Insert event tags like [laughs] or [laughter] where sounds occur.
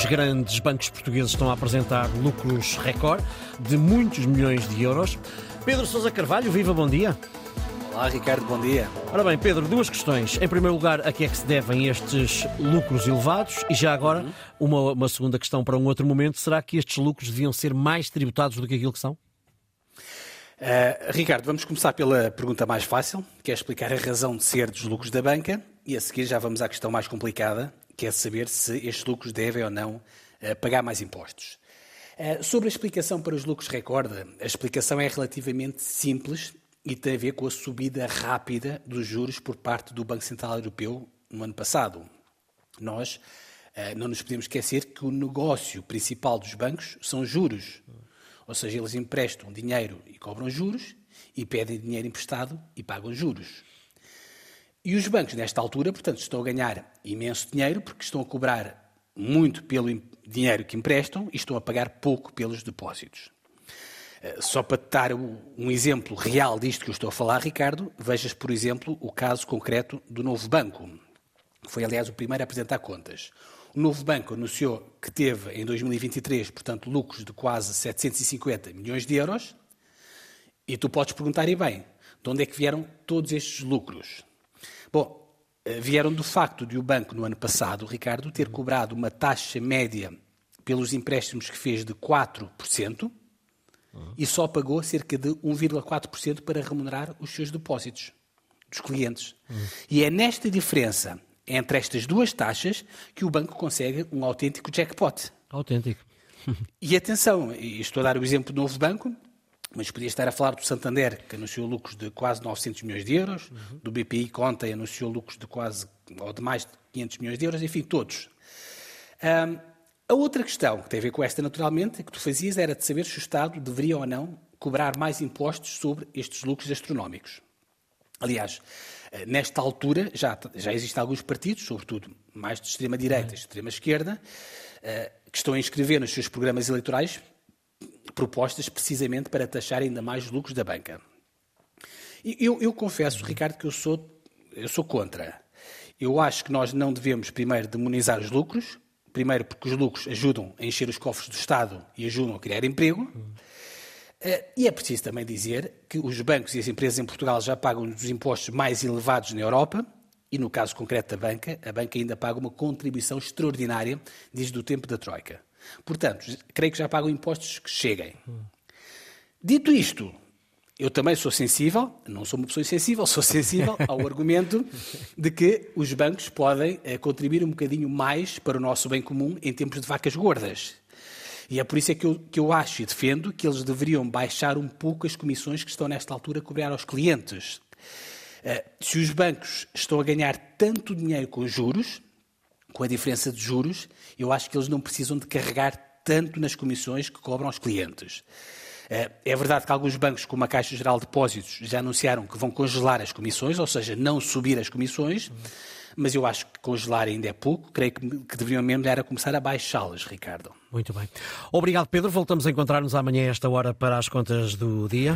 Os grandes bancos portugueses estão a apresentar lucros recorde de muitos milhões de euros. Pedro Sousa Carvalho, viva, bom dia. Olá, Ricardo, bom dia. Ora bem, Pedro, duas questões. Em primeiro lugar, a que é que se devem estes lucros elevados? E já agora, uma, uma segunda questão para um outro momento: será que estes lucros deviam ser mais tributados do que aquilo que são? Uh, Ricardo, vamos começar pela pergunta mais fácil, que é explicar a razão de ser dos lucros da banca, e a seguir já vamos à questão mais complicada, que é saber se estes lucros devem ou não uh, pagar mais impostos. Uh, sobre a explicação para os lucros recorde, a explicação é relativamente simples e tem a ver com a subida rápida dos juros por parte do Banco Central Europeu no ano passado. Nós não nos podemos esquecer que o negócio principal dos bancos são juros. Ou seja, eles emprestam dinheiro e cobram juros, e pedem dinheiro emprestado e pagam juros. E os bancos, nesta altura, portanto, estão a ganhar imenso dinheiro porque estão a cobrar muito pelo dinheiro que emprestam e estão a pagar pouco pelos depósitos. Eh, só para te dar um exemplo real disto que eu estou a falar, Ricardo, vejas, por exemplo, o caso concreto do novo banco, foi, aliás, o primeiro a apresentar contas. O novo banco anunciou que teve em 2023, portanto, lucros de quase 750 milhões de euros. E tu podes perguntar, e bem, de onde é que vieram todos estes lucros? Bom, eh, vieram do facto de o banco, no ano passado, Ricardo, ter cobrado uma taxa média pelos empréstimos que fez de 4% uhum. e só pagou cerca de 1,4% para remunerar os seus depósitos dos clientes. Uhum. E é nesta diferença entre estas duas taxas que o banco consegue um autêntico jackpot. Autêntico. e atenção, estou a dar o exemplo do novo banco, mas podia estar a falar do Santander, que anunciou lucros de quase 900 milhões de euros, uhum. do BPI Conta anunciou lucros de quase, ou de mais de 500 milhões de euros, enfim, todos. Um, a outra questão que tem a ver com esta, naturalmente, que tu fazias era de saber se o Estado deveria ou não cobrar mais impostos sobre estes lucros astronómicos. Aliás, eh, nesta altura já, já existem alguns partidos, sobretudo mais de extrema-direita e extrema-esquerda, eh, que estão a inscrever nos seus programas eleitorais propostas precisamente para taxar ainda mais os lucros da banca. Eu, eu confesso, Ricardo, que eu sou, eu sou contra. Eu acho que nós não devemos primeiro demonizar os lucros, primeiro porque os lucros ajudam a encher os cofres do Estado e ajudam a criar emprego. Eh, e é preciso também dizer que os bancos e as empresas em Portugal já pagam os impostos mais elevados na Europa, e no caso concreto da banca, a banca ainda paga uma contribuição extraordinária desde o tempo da Troika. Portanto, creio que já pagam impostos que cheguem. Dito isto, eu também sou sensível, não sou uma pessoa insensível, sou sensível [laughs] ao argumento de que os bancos podem eh, contribuir um bocadinho mais para o nosso bem comum em tempos de vacas gordas. E é por isso é que eu, que eu acho e defendo que eles deveriam baixar um pouco as comissões que estão nesta altura a cobrar aos clientes. Uh, se os bancos estão a ganhar tanto dinheiro com juros, com a diferença de juros, eu acho que eles não precisam de carregar tanto nas comissões que cobram aos clientes. Uh, é verdade que alguns bancos, como a Caixa Geral de Depósitos, já anunciaram que vão congelar as comissões, ou seja, não subir as comissões. Mas eu acho que congelar ainda é pouco. Creio que, que deveriam mesmo era começar a baixá-las, Ricardo. Muito bem. Obrigado, Pedro. Voltamos a encontrar-nos amanhã a esta hora para as contas do dia.